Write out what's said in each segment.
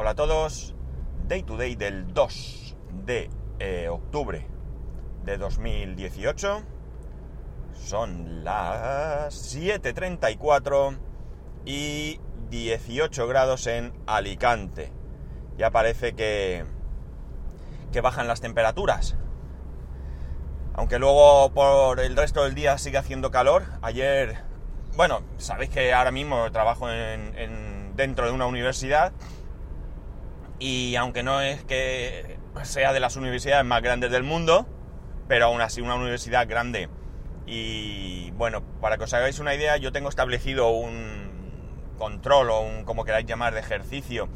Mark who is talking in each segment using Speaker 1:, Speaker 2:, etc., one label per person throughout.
Speaker 1: Hola a todos. Day to day del 2 de eh, octubre de 2018. Son las 7.34 y 18 grados en Alicante. Ya parece que, que bajan las temperaturas. Aunque luego por el resto del día sigue haciendo calor. Ayer, bueno, sabéis que ahora mismo trabajo en, en, dentro de una universidad y aunque no es que sea de las universidades más grandes del mundo, pero aún así una universidad grande. Y bueno, para que os hagáis una idea, yo tengo establecido un control o un, como queráis llamar, de ejercicio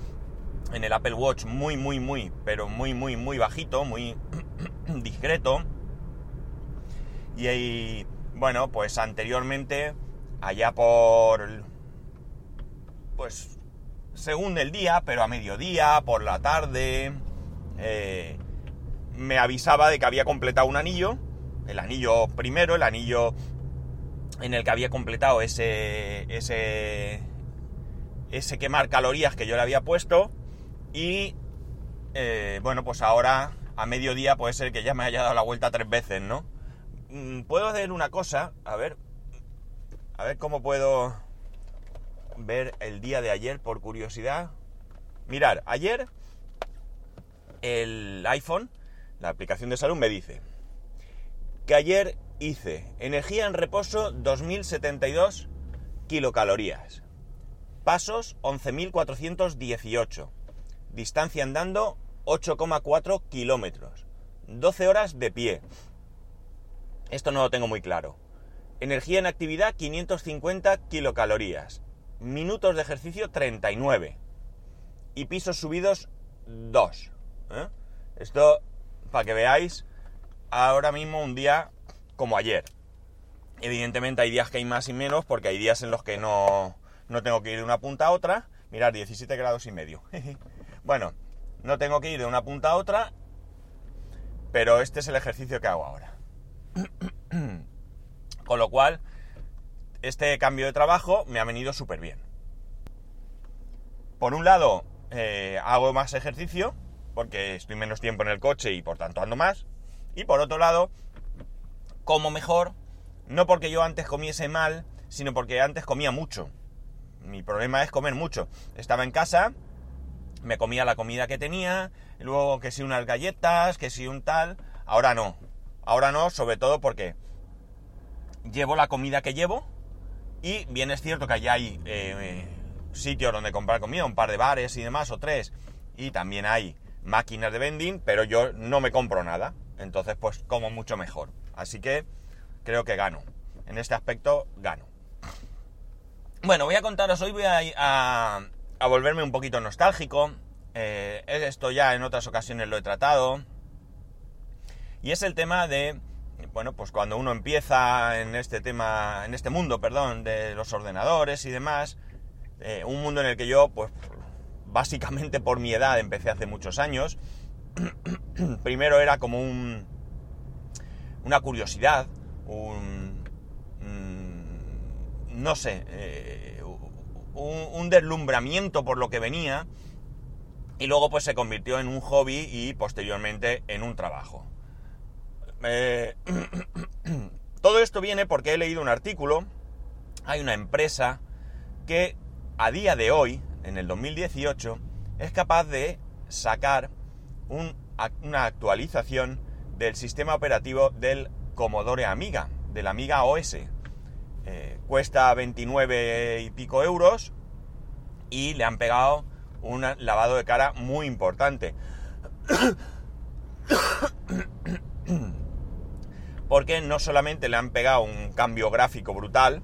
Speaker 1: en el Apple Watch muy, muy, muy, pero muy, muy, muy bajito, muy discreto. Y, y bueno, pues anteriormente, allá por, pues según el día, pero a mediodía, por la tarde, eh, me avisaba de que había completado un anillo, el anillo primero, el anillo en el que había completado ese, ese, ese quemar calorías que yo le había puesto y eh, bueno, pues ahora a mediodía puede ser que ya me haya dado la vuelta tres veces, ¿no? Mm, puedo hacer una cosa, a ver, a ver cómo puedo ver el día de ayer por curiosidad. Mirar, ayer el iPhone, la aplicación de salud, me dice que ayer hice energía en reposo 2072 kilocalorías, pasos 11.418, distancia andando 8,4 kilómetros, 12 horas de pie. Esto no lo tengo muy claro. Energía en actividad 550 kilocalorías, minutos de ejercicio 39 y pisos subidos 2. ¿eh? Esto, para que veáis, ahora mismo un día como ayer. Evidentemente hay días que hay más y menos porque hay días en los que no, no tengo que ir de una punta a otra. Mirad, 17 grados y medio. bueno, no tengo que ir de una punta a otra, pero este es el ejercicio que hago ahora. Con lo cual, este cambio de trabajo me ha venido súper bien. Por un lado, eh, hago más ejercicio, porque estoy menos tiempo en el coche y por tanto ando más. Y por otro lado, como mejor, no porque yo antes comiese mal, sino porque antes comía mucho. Mi problema es comer mucho. Estaba en casa, me comía la comida que tenía, luego que si unas galletas, que si un tal. Ahora no. Ahora no, sobre todo porque llevo la comida que llevo, y bien es cierto que allá hay eh, sitios donde comprar comida, un par de bares y demás, o tres, y también hay máquinas de vending, pero yo no me compro nada. Entonces, pues como mucho mejor. Así que creo que gano. En este aspecto, gano. Bueno, voy a contaros hoy, voy a, a, volverme un poquito nostálgico. Eh, esto ya en otras ocasiones lo he tratado. Y es el tema de bueno, pues cuando uno empieza en este tema, en este mundo, perdón, de los ordenadores y demás, eh, un mundo en el que yo, pues, básicamente por mi edad empecé hace muchos años. Primero era como un, una curiosidad, un, mm, no sé, eh, un, un deslumbramiento por lo que venía y luego pues se convirtió en un hobby y posteriormente en un trabajo. Eh, todo esto viene porque he leído un artículo, hay una empresa que a día de hoy, en el 2018, es capaz de sacar un, una actualización del sistema operativo del Commodore Amiga, del Amiga OS. Eh, cuesta 29 y pico euros y le han pegado un lavado de cara muy importante porque no solamente le han pegado un cambio gráfico brutal,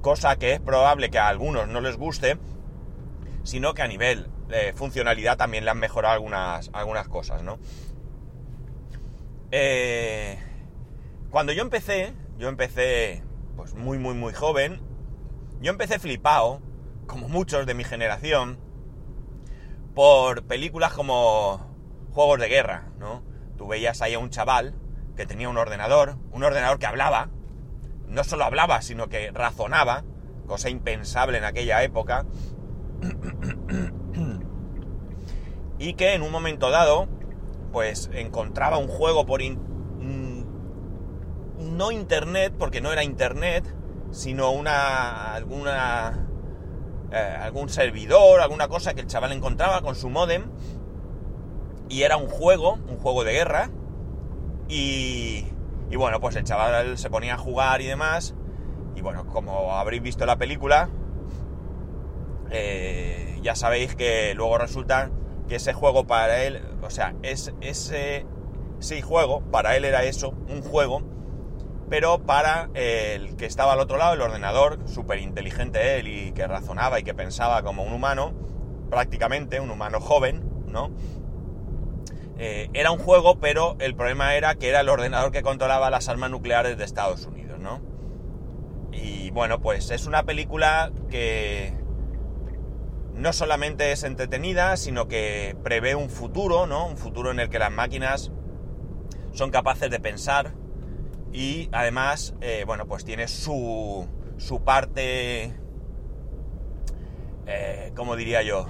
Speaker 1: cosa que es probable que a algunos no les guste, sino que a nivel de funcionalidad también le han mejorado algunas, algunas cosas, ¿no? Eh, cuando yo empecé, yo empecé pues muy, muy, muy joven, yo empecé flipado, como muchos de mi generación, por películas como Juegos de Guerra, ¿no? Tú veías ahí a un chaval que tenía un ordenador, un ordenador que hablaba, no solo hablaba, sino que razonaba, cosa impensable en aquella época, y que en un momento dado, pues encontraba un juego por... Mm, no internet, porque no era internet, sino una... alguna... Eh, algún servidor, alguna cosa que el chaval encontraba con su modem. Y era un juego, un juego de guerra. Y, bueno, pues el chaval se ponía a jugar y demás. Y bueno, como habréis visto la película, eh, ya sabéis que luego resulta que ese juego para él, o sea, es, ese sí juego, para él era eso, un juego, pero para el que estaba al otro lado, el ordenador, súper inteligente él y que razonaba y que pensaba como un humano, prácticamente un humano joven, ¿no? Eh, era un juego, pero el problema era que era el ordenador que controlaba las armas nucleares de Estados Unidos, ¿no? Y bueno, pues es una película que no solamente es entretenida, sino que prevé un futuro, ¿no? Un futuro en el que las máquinas son capaces de pensar y además, eh, bueno, pues tiene su, su parte, eh, ¿cómo diría yo?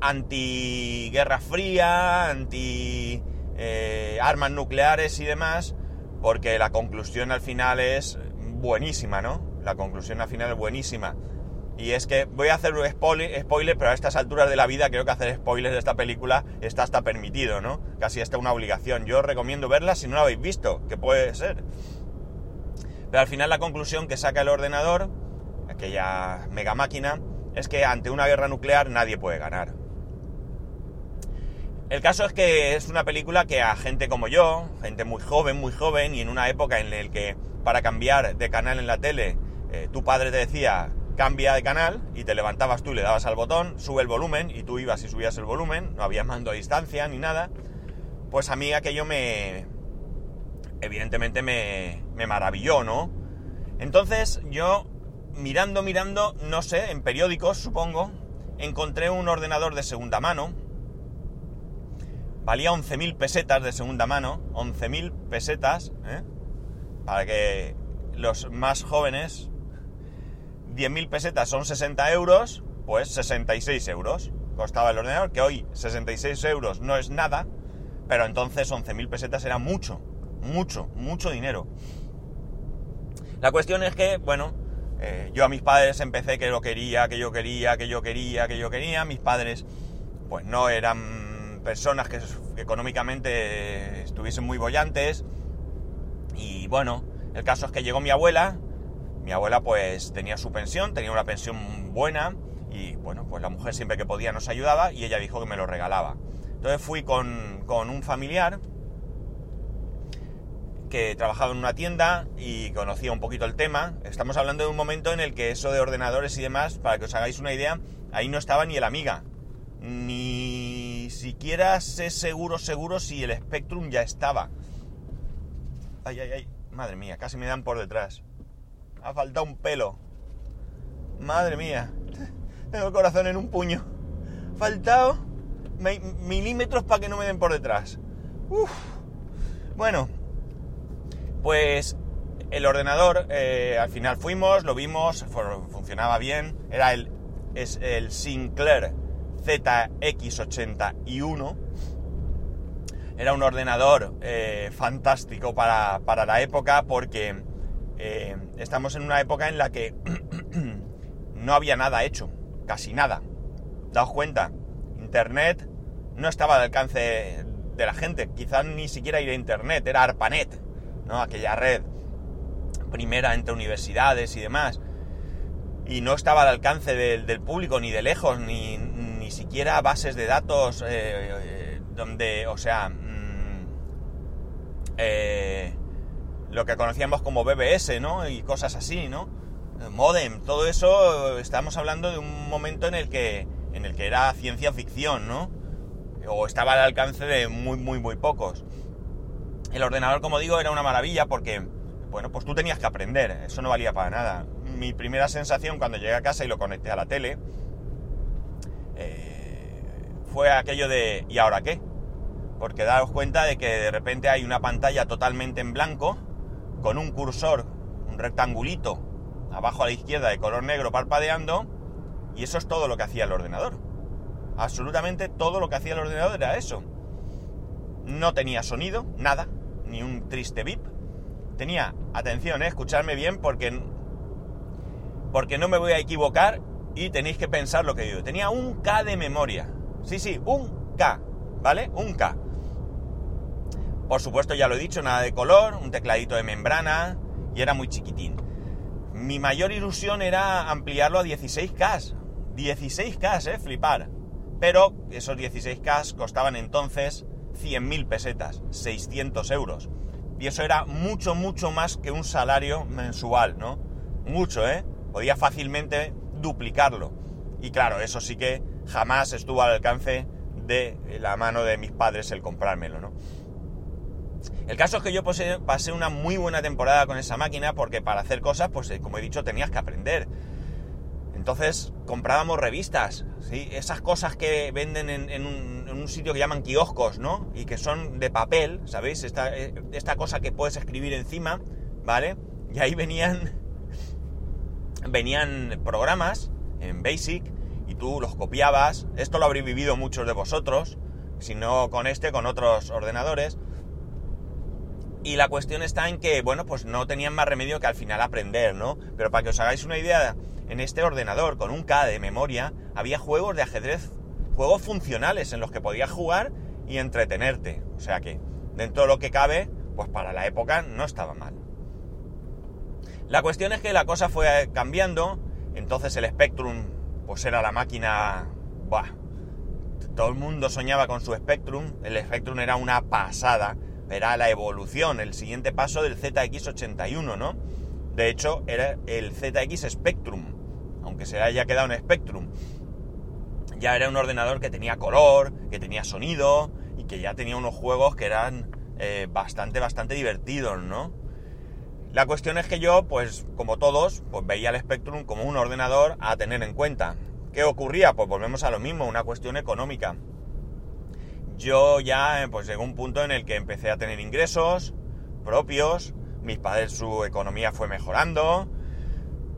Speaker 1: Anti guerra fría, anti eh, armas nucleares y demás, porque la conclusión al final es buenísima, ¿no? La conclusión al final es buenísima. Y es que voy a hacer un spoiler, spoiler, pero a estas alturas de la vida creo que hacer spoilers de esta película está hasta permitido, ¿no? Casi hasta una obligación. Yo os recomiendo verla si no la habéis visto, que puede ser. Pero al final la conclusión que saca el ordenador, aquella mega máquina, es que ante una guerra nuclear nadie puede ganar. El caso es que es una película que a gente como yo, gente muy joven, muy joven, y en una época en la que para cambiar de canal en la tele, eh, tu padre te decía, cambia de canal y te levantabas tú y le dabas al botón, sube el volumen y tú ibas y subías el volumen, no había mando a distancia ni nada, pues a mí aquello me... evidentemente me, me maravilló, ¿no? Entonces yo, mirando, mirando, no sé, en periódicos supongo, encontré un ordenador de segunda mano, valía 11.000 pesetas de segunda mano, 11.000 pesetas, ¿eh? para que los más jóvenes 10.000 pesetas son 60 euros, pues 66 euros costaba el ordenador, que hoy 66 euros no es nada, pero entonces 11.000 pesetas era mucho, mucho, mucho dinero. La cuestión es que, bueno, eh, yo a mis padres empecé que lo quería, que yo quería, que yo quería, que yo quería. Mis padres, pues no eran personas que, económicamente estuviesen muy bollantes. Y bueno, el caso es que llegó mi abuela, mi abuela pues tenía su pensión, tenía una pensión buena y bueno, pues la mujer siempre que podía nos ayudaba y ella dijo que me lo regalaba. Entonces fui con, un familiar que trabajaba en una tienda y conocía un poquito el tema. Estamos hablando de un momento en el que eso de ordenadores y demás, para que os hagáis una idea, ahí no estaba ni el Amiga. Ni siquiera sé seguro, seguro si el Spectrum ya estaba. Ay, ay, ay, madre mía, casi me dan por detrás. Ha faltado un pelo. Madre mía. Tengo el corazón en un puño. Faltado milímetros para que no me den por detrás. Uf. Bueno, pues el ordenador, eh, al final fuimos, lo vimos, funcionaba bien. Era el, es el Sinclair ZX81. Era un ordenador eh, fantástico para, para la época porque eh, estamos en una época en la que no había nada hecho, casi nada. Daos cuenta, Internet no estaba al alcance de la gente, quizás ni siquiera ir a Internet, era ARPANET, ¿no? aquella red primera entre universidades y demás. Y no estaba al alcance del, público ni de lejos, ni, ni, siquiera bases de datos eh, eh, donde, o sea, mm, eh, lo que conocíamos como BBS, ¿no? Y cosas así, ¿no? Modem, todo eso, estamos hablando de un momento en el que, en el que era ciencia ficción, ¿no? O estaba al alcance de muy, muy, muy pocos. El ordenador, como digo, era una maravilla porque, bueno, pues tú tenías que aprender, eso no valía para nada. Mi primera sensación cuando llegué a casa y lo conecté a la tele eh, fue aquello de ¿y ahora qué? Porque daos cuenta de que de repente hay una pantalla totalmente en blanco, con un cursor, un rectangulito, abajo a la izquierda de color negro parpadeando, Y eso es todo lo que hacía el ordenador. Absolutamente todo lo que hacía el ordenador era eso. No tenía sonido, nada, ni un triste bip. Tenía, atención, eh, escucharme bien porque, porque no me voy a equivocar y tenéis que pensar lo que digo. Tenía un K de memoria. Sí, sí, un K, ¿vale? Un K. Por supuesto, ya lo he dicho, nada de color, un tecladito de membrana y era muy chiquitín. Mi mayor ilusión era ampliarlo a 16K. 16K, eh, flipar. Pero esos 16K costaban entonces 100.000 pesetas, 600 euros. Y eso era mucho, mucho más que un salario mensual, ¿no? Mucho, ¿eh? Podía fácilmente duplicarlo. Y claro, eso sí que jamás estuvo al alcance de la mano de mis padres el comprármelo, ¿no? El caso es que yo pasé una muy buena temporada con esa máquina porque para hacer cosas, pues eh, como he dicho, tenías que aprender. Entonces comprábamos revistas, ¿sí? esas cosas que venden en, un, sitio que llaman kioscos, ¿no? Y que son de papel, ¿sabéis? Esta, eh, esta cosa que puedes escribir encima, ¿vale? Y ahí venían, venían programas en Basic y tú los copiabas. Esto lo habréis vivido muchos de vosotros, si no con este, con otros ordenadores. Y la cuestión está en que, bueno, pues no tenían más remedio que al final aprender, ¿no? Pero para que os hagáis una idea, en este ordenador con un K de memoria había juegos de ajedrez, juegos funcionales en los que podías jugar y entretenerte. O sea que, dentro de lo que cabe, pues para la época no estaba mal. La cuestión es que la cosa fue cambiando, entonces el Spectrum, pues era la máquina... Buah, todo el mundo soñaba con su Spectrum, el Spectrum era una pasada era la evolución, el siguiente paso del ZX81, ¿no? De hecho, era el ZX Spectrum, aunque se haya quedado en Spectrum. Ya era un ordenador que tenía color, que tenía sonido y que ya tenía unos juegos que eran eh, bastante, bastante divertidos, ¿no? La cuestión es que yo, pues como todos, pues veía el Spectrum como un ordenador a tener en cuenta. ¿Qué ocurría? Pues volvemos a lo mismo, una cuestión económica yo ya pues llegó un punto en el que empecé a tener ingresos propios, mis padres su economía fue mejorando,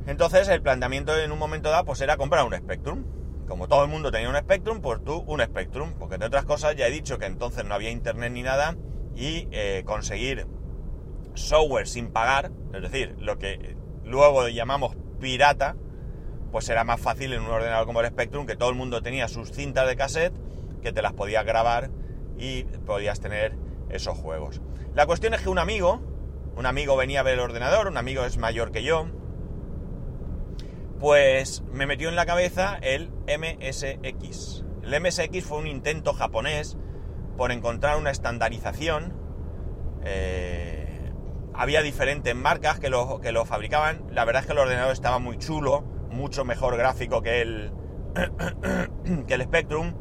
Speaker 1: entonces el planteamiento en un momento dado pues era comprar un Spectrum. Como todo el mundo tenía un Spectrum, pues tú un Spectrum, porque entre otras cosas ya he dicho que entonces no había internet ni nada y eh, conseguir software sin pagar, es decir, lo que luego llamamos pirata, pues era más fácil en un ordenador como el Spectrum, que todo el mundo tenía sus cintas de cassette que te las podías grabar y podías tener esos juegos. La cuestión es que un amigo, un amigo venía a ver el ordenador, un amigo es mayor que yo, pues me metió en la cabeza el MSX. El MSX fue un intento japonés por encontrar una estandarización. Eh, había diferentes marcas que lo, que lo fabricaban. La verdad es que el ordenador estaba muy chulo, mucho mejor gráfico que el, que el Spectrum.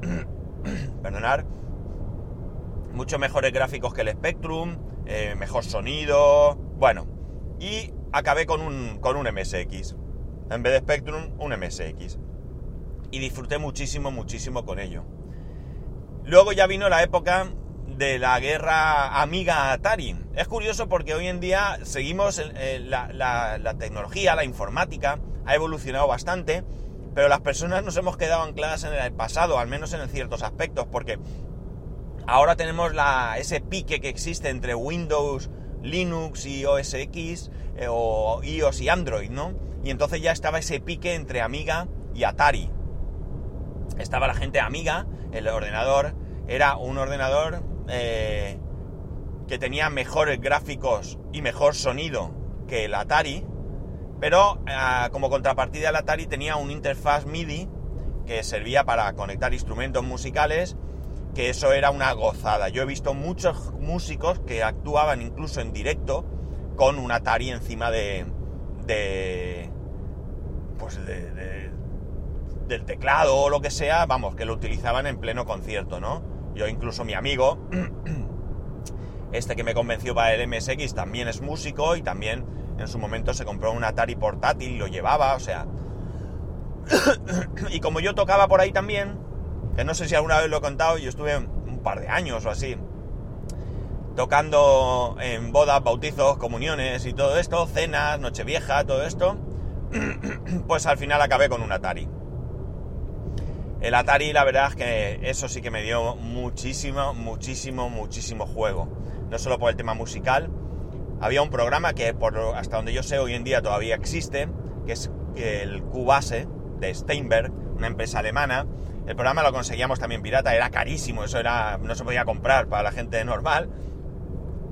Speaker 1: perdonar, mucho mejores gráficos que el Spectrum, eh, mejor sonido, bueno, y acabé con un, con un MSX. En vez de Spectrum, un MSX. Y disfruté muchísimo, muchísimo con ello. Luego ya vino la época de la guerra amiga Atari. Es curioso porque hoy en día seguimos, la, la tecnología, la informática ha evolucionado bastante pero las personas nos hemos quedado ancladas en el pasado, al menos en ciertos aspectos, porque ahora tenemos la, ese pique que existe entre Windows, Linux y OS X, eh, o iOS y Android, ¿no? Y entonces ya estaba ese pique entre Amiga y Atari. Estaba la gente Amiga, el ordenador era un ordenador eh, que tenía mejores gráficos y mejor sonido que el Atari, pero ah, como contrapartida el Atari tenía un interfaz MIDI que servía para conectar instrumentos musicales, que eso era una gozada. Yo he visto muchos músicos que actuaban incluso en directo con un Atari encima de, de pues de, del teclado o lo que sea, vamos, que lo utilizaban en pleno concierto, ¿no? Yo incluso mi amigo, este que me convenció para el MSX, también es músico y también en su momento se compró un Atari portátil y lo llevaba, o sea... y como yo tocaba por ahí también, que no sé si alguna vez lo he contado, yo estuve un par de años o así, tocando en bodas, bautizos, comuniones y todo esto, cenas, nochevieja, todo esto. pues al final acabé con un Atari. El Atari, la verdad es que eso sí que me dio muchísimo, muchísimo, muchísimo juego. No solo por el tema musical. Había un programa que, por, hasta donde yo sé, hoy en día todavía existe, que es el Cubase de Steinberg, una empresa alemana. El programa lo conseguíamos también pirata, era carísimo, eso era, no se podía comprar para la gente normal.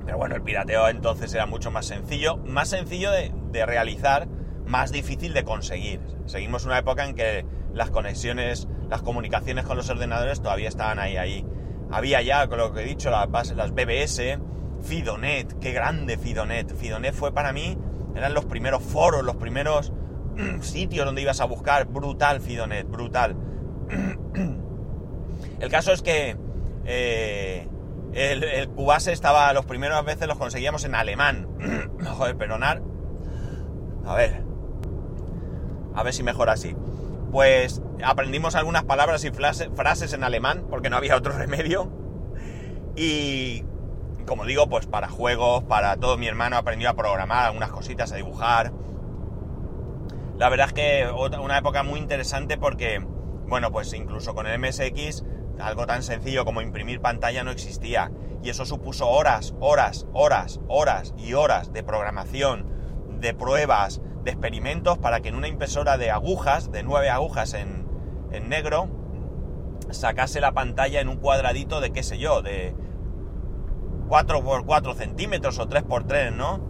Speaker 1: Pero bueno, el pirateo entonces era mucho más sencillo, más sencillo de, de realizar, más difícil de conseguir. Seguimos una época en que las conexiones, las comunicaciones con los ordenadores todavía estaban ahí, ahí. Había ya, con lo que he dicho, las las BBS, Fidonet, qué grande Fidonet. Fidonet fue para mí, eran los primeros foros, los primeros sitios donde ibas a buscar. Brutal Fidonet, brutal. El caso es que eh, el, el, Cubase estaba, los primeros veces los conseguíamos en alemán. Joder, perdonar. A ver. A ver si mejor así pues aprendimos algunas palabras y frases en alemán, porque no había otro remedio. Y como digo, pues para juegos, para todo, mi hermano aprendió a programar algunas cositas, a dibujar. La verdad es que una época muy interesante porque, bueno, pues incluso con el MSX, algo tan sencillo como imprimir pantalla no existía. Y eso supuso horas, horas, horas, horas y horas de programación, de pruebas, de experimentos para que en una impresora de agujas, de nueve agujas en, en negro, sacase la pantalla en un cuadradito de qué sé yo, de 4 por 4 centímetros o 3 por 3, ¿no?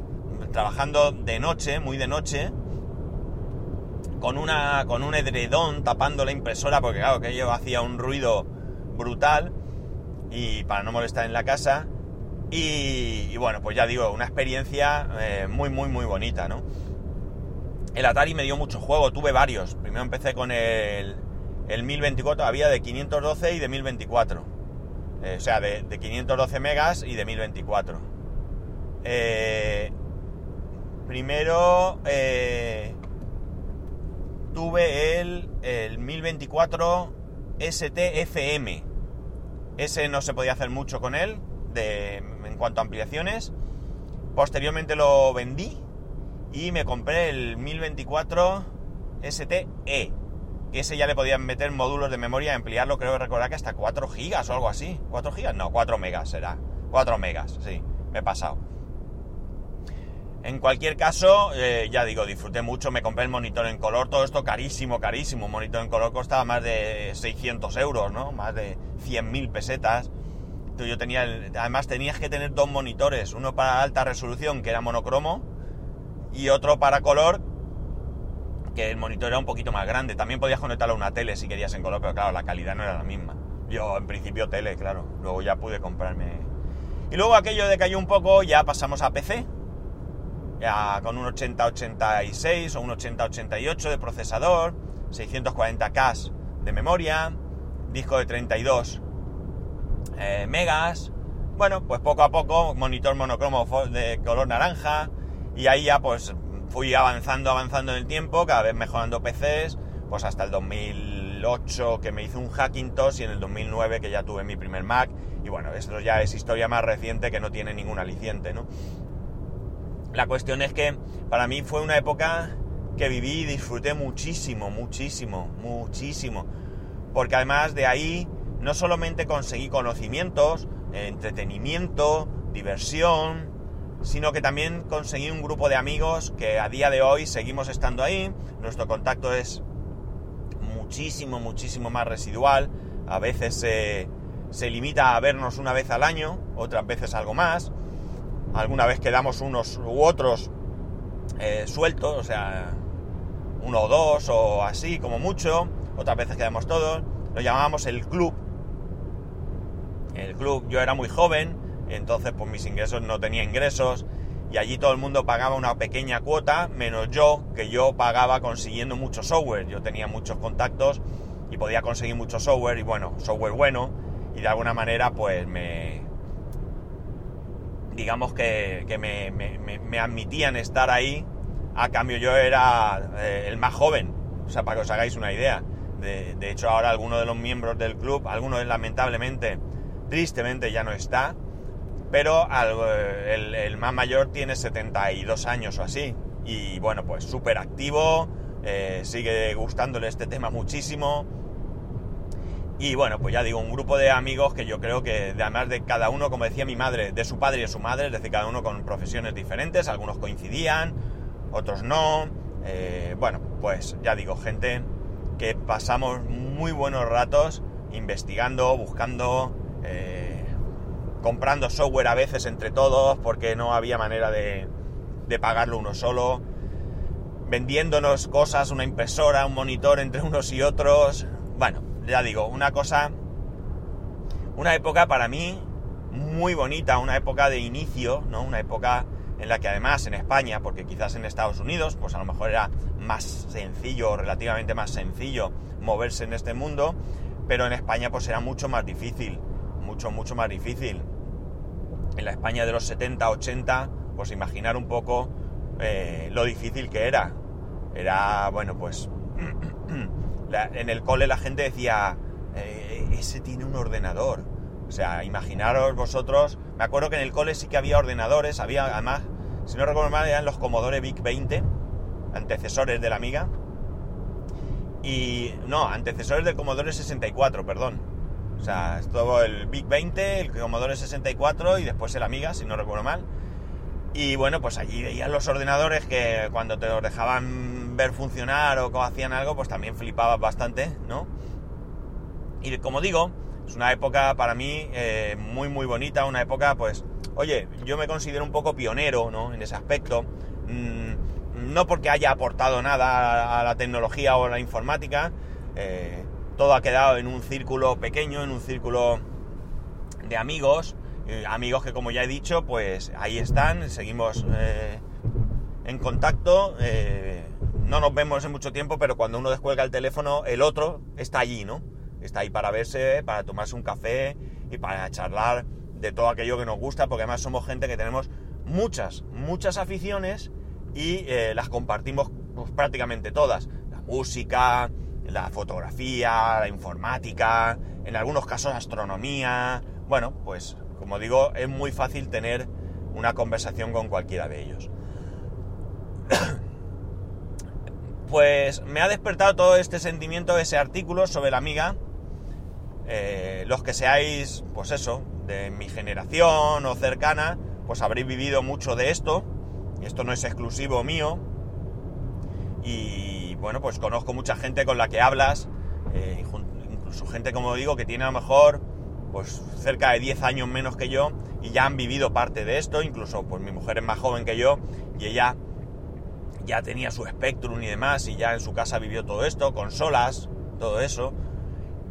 Speaker 1: Trabajando de noche, muy de noche, con, una, con un edredón tapando la impresora, porque claro, que yo hacía un ruido brutal y para no molestar en la casa. Y, bueno, pues ya digo, una experiencia eh, muy, muy, muy bonita, ¿no? El Atari me dio mucho juego, tuve varios. Primero empecé con el, el 1024, había de 512 y de 1024. Eh, o sea, de, 512 megas y de 1024. Eh, primero eh, tuve el, el 1024 STFM. Ese no se podía hacer mucho con él de, en cuanto a ampliaciones. Posteriormente lo vendí y me compré el 1024 STE, que ese ya le podían meter módulos de memoria, ampliarlo, creo recordar que hasta 4 gigas o algo así. ¿4 gigas? No, 4 megas será. 4 megas, sí, me he pasado. En cualquier caso, eh, ya digo, disfruté mucho, me compré el monitor en color, todo esto carísimo, carísimo. Un monitor en color costaba más de 600 euros, ¿no? Más de 100.000 pesetas. yo tenía, además tenías que tener dos monitores, uno para alta resolución, que era monocromo, y otro para color, que el monitor era un poquito más grande. También podías conectarlo a una tele si querías en color, pero claro, la calidad no era la misma. Yo en principio tele, claro. Luego ya pude comprarme... Y luego aquello de cayó un poco, ya pasamos a PC. Ya con un 8086 o un 8088 de procesador, 640K de memoria, disco de 32 eh, megas. Bueno, pues poco a poco, monitor monocromo de color naranja, y ahí ya pues fui avanzando, avanzando en el tiempo, cada vez mejorando PCs, pues hasta el 2008 que me hice un Hackintosh y en el 2009 que ya tuve mi primer Mac. Y bueno, esto ya es historia más reciente que no tiene ningún aliciente, ¿no? La cuestión es que para mí fue una época que viví y disfruté muchísimo, muchísimo, muchísimo. Porque además de ahí no solamente conseguí conocimientos, entretenimiento, diversión, sino que también conseguí un grupo de amigos que a día de hoy seguimos estando ahí. Nuestro contacto es muchísimo, muchísimo más residual. A veces se, limita a vernos una vez al año, otras veces algo más. Alguna vez quedamos unos u otros eh, sueltos, o sea, uno o dos o así, como mucho. Otras veces quedamos todos. Lo llamábamos el club. El club, yo era muy joven, entonces pues mis ingresos no tenía ingresos y allí todo el mundo pagaba una pequeña cuota, menos yo, que yo pagaba consiguiendo mucho software. Yo tenía muchos contactos y podía conseguir mucho software y bueno, software bueno y de alguna manera pues me... digamos que, me, admitían estar ahí, a cambio yo era eh, el más joven, o sea, para que os hagáis una idea. De, de hecho ahora alguno de los miembros del club, algunos lamentablemente, tristemente ya no está, pero el, más mayor tiene 72 años o así. Y bueno, pues súper activo, eh, sigue gustándole este tema muchísimo. Y bueno, pues ya digo, un grupo de amigos que yo creo que además de cada uno, como decía mi madre, de su padre y de su madre, es decir, cada uno con profesiones diferentes, algunos coincidían, otros no. Eh, bueno, pues ya digo, gente que pasamos muy buenos ratos investigando, buscando, eh, comprando software a veces entre todos porque no había manera de, de pagarlo uno solo, vendiéndonos cosas, una impresora, un monitor entre unos y otros. Bueno, ya digo, una cosa, una época para mí muy bonita, una época de inicio, ¿no? Una época en la que además en España, porque quizás en Estados Unidos, pues a lo mejor era más sencillo, relativamente más sencillo moverse en este mundo, pero en España pues era mucho más difícil, mucho, mucho más difícil. En la España de los 70, 80, pues imaginar un poco eh, lo difícil que era. Era, bueno, pues en el cole la gente decía, eh, ese tiene un ordenador. O sea, imaginaros vosotros, me acuerdo que en el cole sí que había ordenadores, había además, si no recuerdo mal, eran los Commodore VIC 20, antecesores de la Amiga. Y no, antecesores del Commodore 64, perdón. O sea, todo el VIC 20, el Commodore 64 y después el Amiga, si no recuerdo mal. Y bueno, pues allí veían los ordenadores que cuando te los dejaban ver funcionar o hacían algo, pues también flipabas bastante, ¿no? Y como digo, es una época para mí eh, muy muy bonita, una época pues, oye, yo me considero un poco pionero, ¿no? En ese aspecto. Mm, no porque haya aportado nada a la tecnología o a la informática, eh, todo ha quedado en un círculo pequeño, en un círculo de amigos, eh, amigos que como ya he dicho, pues ahí están, seguimos eh, en contacto, eh, no nos vemos en mucho tiempo, pero cuando uno descuelga el teléfono, el otro está allí, ¿no? Está ahí para verse, para tomarse un café y para charlar de todo aquello que nos gusta, porque además somos gente que tenemos muchas, muchas aficiones y las compartimos pues, prácticamente todas. La música, la fotografía, la informática, en algunos casos astronomía. Bueno, pues como digo, es muy fácil tener una conversación con cualquiera de ellos. pues me ha despertado todo este sentimiento, ese artículo sobre la amiga. Eh, los que seáis, pues eso, de mi generación o cercana, pues habréis vivido mucho de esto. Esto no es exclusivo mío. Y bueno, pues conozco mucha gente con la que hablas, eh, incluso gente, como digo, que tiene a lo mejor pues cerca de 10 años menos que yo y ya han vivido parte de esto, incluso pues mi mujer es más joven que yo y ella ya tenía su Spectrum y demás y ya en su casa vivió todo esto, consolas, todo eso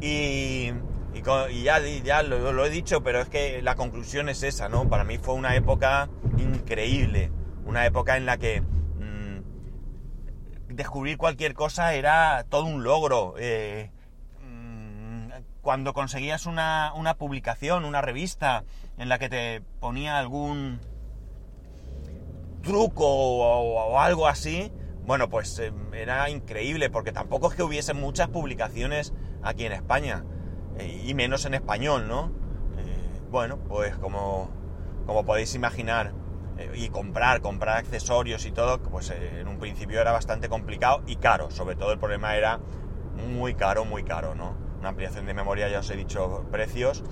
Speaker 1: y, ya, ya lo, he dicho, pero es que la conclusión es esa, ¿no? Para mí fue una época increíble, una época en la que descubrir cualquier cosa era todo un logro. Eh, cuando conseguías una, publicación, una revista en la que te ponía algún truco o, algo así, bueno, pues eh, era increíble, porque tampoco es que hubiesen muchas publicaciones aquí en España, eh, y menos en español, ¿no? Eh, bueno, pues como, como podéis imaginar, y comprar, comprar accesorios y todo, pues en un principio era bastante complicado y caro, sobre todo el problema era muy caro, muy caro, ¿no? una ampliación de memoria, ya os he dicho precios.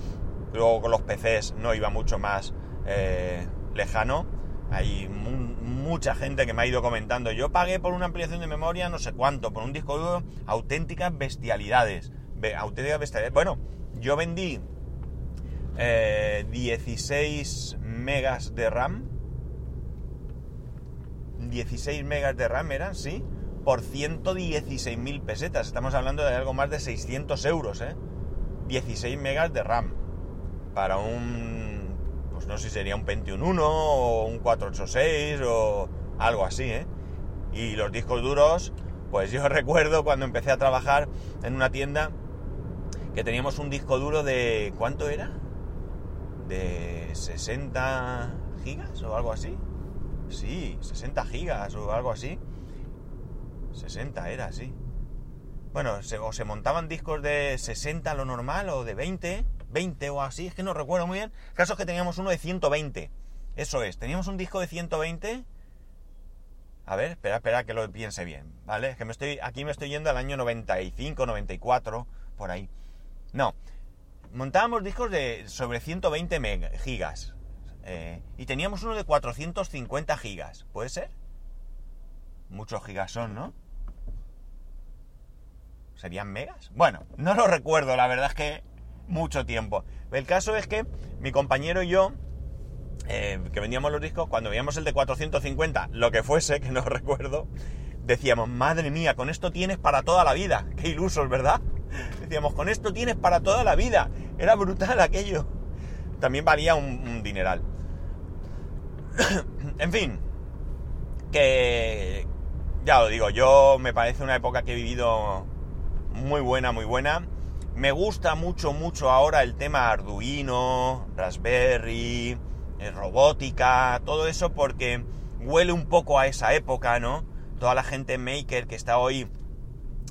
Speaker 1: Luego con los PCs no iba mucho más eh, lejano. Hay mucha gente que me ha ido comentando, yo pagué por una ampliación de memoria no sé cuánto, por un disco duro, auténticas bestialidades. auténticas bestialidades. Bueno, yo vendí 16 eh, megas de RAM. 16 megas de RAM eran, sí por 116.000 pesetas. Estamos hablando de algo más de 600 euros, ¿eh? 16 megas de RAM. Para un... Pues no sé si sería un Pentium 1 o un 486 o algo así, ¿eh? Y los discos duros, pues yo recuerdo cuando empecé a trabajar en una tienda que teníamos un disco duro de... ¿Cuánto era? De 60 gigas o algo así. Sí, 60 gigas o algo así 60 era, sí. Bueno, o se montaban discos de 60 lo normal o de 20, 20 o así, es que no recuerdo muy bien. El caso es que teníamos uno de 120. Eso es, teníamos un disco de 120 A ver, espera, espera que lo piense bien, ¿vale? Es que me estoy, aquí me estoy yendo al año 95, 94, por ahí. No, montábamos discos de sobre 120 gigas. Eh, y teníamos uno de 450 gigas, ¿puede ser? Muchos gigas son, ¿no? ¿Serían megas? Bueno, no lo recuerdo, la verdad es que mucho tiempo. El caso es que mi compañero y yo, eh, que vendíamos los discos, cuando veíamos el de 450, lo que fuese, que no recuerdo, decíamos, madre mía, con esto tienes para toda la vida. Qué ilusos, ¿verdad? Decíamos, con esto tienes para toda la vida. Era brutal aquello. También valía un, dineral. en fin, que ya lo digo, yo me parece una época que he vivido muy buena, muy buena. Me gusta mucho, mucho ahora el tema Arduino, Raspberry, eh, robótica, todo eso porque huele un poco a esa época, ¿no? Toda la gente maker que está hoy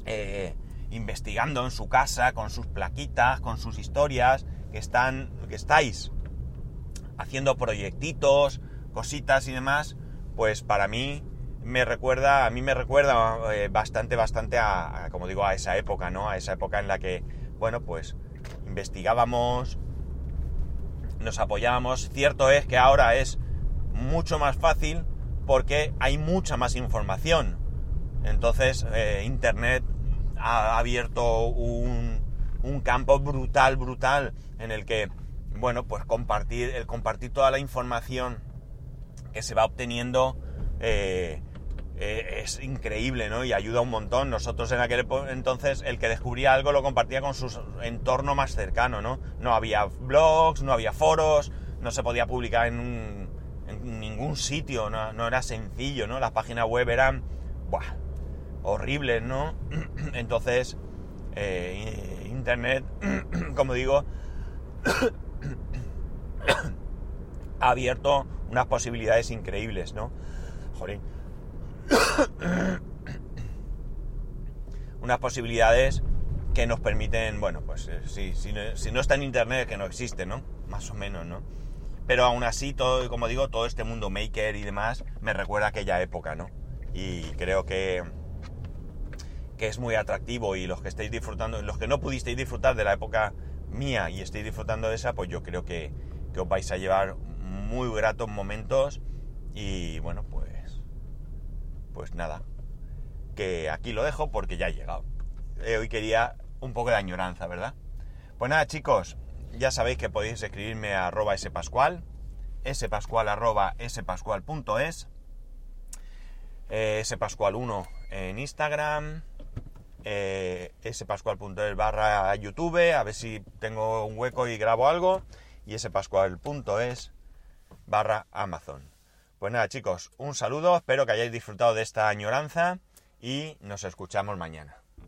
Speaker 1: eh, investigando en su casa, con sus plaquitas, con sus historias, que están, que estáis haciendo proyectitos, cositas y demás, pues para mí me recuerda, a mí me recuerda eh, bastante, bastante a, como digo, a esa época, ¿no? A esa época en la que, bueno, pues investigábamos, nos apoyábamos. Cierto es que ahora es mucho más fácil porque hay mucha más información. Entonces, eh, Internet ha abierto un, campo brutal, brutal, en el que, bueno, pues compartir, el compartir toda la información que se va obteniendo eh, eh, es increíble, ¿no? Y ayuda un montón. Nosotros en aquel entonces, el que descubría algo lo compartía con su entorno más cercano, ¿no? No había blogs, no había foros, no se podía publicar en, ningún sitio, no, no, era sencillo, ¿no? Las páginas web eran, buah, horribles, ¿no? Entonces, eh, Internet, como digo, ha abierto unas posibilidades increíbles, ¿no? Joder. unas posibilidades que nos permiten, bueno, pues eh, si, si, no está en Internet, que no existe, ¿no? Más o menos, ¿no? Pero aún así, todo, como digo, todo este mundo maker y demás me recuerda a aquella época, ¿no? Y creo que, que es muy atractivo y los que estáis disfrutando, los que no pudisteis disfrutar de la época mía y estáis disfrutando de esa, pues yo creo que, que os vais a llevar muy gratos momentos y bueno, pues pues nada, que aquí lo dejo porque ya he llegado. Eh, hoy quería un poco de añoranza, ¿verdad? Pues nada, chicos, ya sabéis que podéis escribirme a arroba spascual, spascual arroba spascual.es, eh, spascual1 en Instagram, eh, spascual.es barra YouTube, a ver si tengo un hueco y grabo algo, y spascual.es barra Amazon. Pues nada chicos, un saludo, espero que hayáis disfrutado de esta añoranza y nos escuchamos mañana.